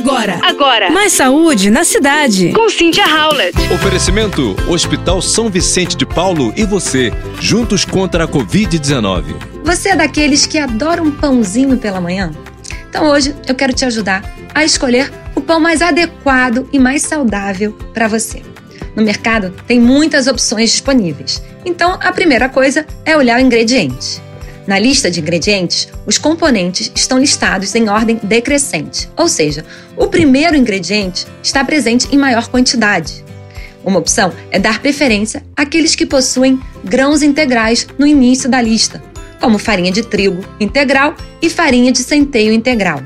Agora. Agora. Mais saúde na cidade. Com Cynthia Howlett. Oferecimento: Hospital São Vicente de Paulo e você, juntos contra a Covid-19. Você é daqueles que adoram um pãozinho pela manhã? Então hoje eu quero te ajudar a escolher o pão mais adequado e mais saudável para você. No mercado tem muitas opções disponíveis. Então a primeira coisa é olhar o ingrediente. Na lista de ingredientes, os componentes estão listados em ordem decrescente, ou seja, o primeiro ingrediente está presente em maior quantidade. Uma opção é dar preferência àqueles que possuem grãos integrais no início da lista, como farinha de trigo integral e farinha de centeio integral.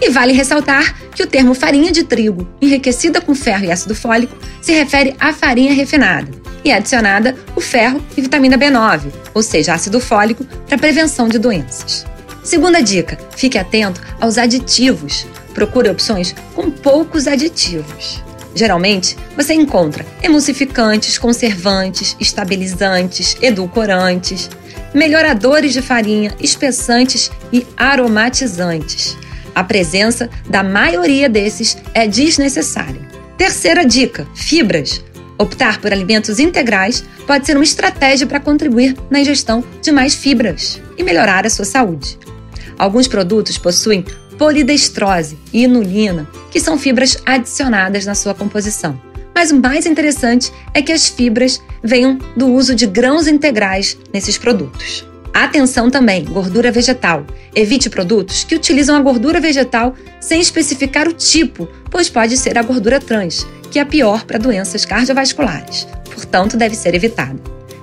E vale ressaltar que o termo farinha de trigo, enriquecida com ferro e ácido fólico, se refere à farinha refinada e é adicionada o ferro e vitamina B9, ou seja, ácido fólico, para prevenção de doenças. Segunda dica: fique atento aos aditivos. Procure opções com poucos aditivos. Geralmente, você encontra emulsificantes, conservantes, estabilizantes, edulcorantes, melhoradores de farinha, espessantes e aromatizantes. A presença da maioria desses é desnecessária. Terceira dica: fibras. Optar por alimentos integrais pode ser uma estratégia para contribuir na ingestão de mais fibras e melhorar a sua saúde. Alguns produtos possuem polidestrose e inulina, que são fibras adicionadas na sua composição. Mas o mais interessante é que as fibras venham do uso de grãos integrais nesses produtos. Atenção também, gordura vegetal. Evite produtos que utilizam a gordura vegetal sem especificar o tipo, pois pode ser a gordura trans, que é pior para doenças cardiovasculares, portanto, deve ser evitado.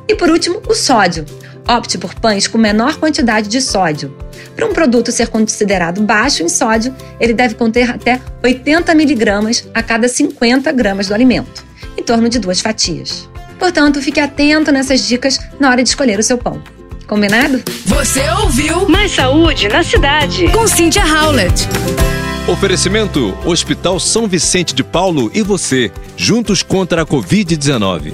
E por último, o sódio. Opte por pães com menor quantidade de sódio. Para um produto ser considerado baixo em sódio, ele deve conter até 80 miligramas a cada 50 gramas do alimento, em torno de duas fatias. Portanto, fique atento nessas dicas na hora de escolher o seu pão. Combinado? Você ouviu Mais saúde na cidade. com Cynthia Howlett. Oferecimento: Hospital São Vicente de Paulo e você, juntos contra a Covid-19.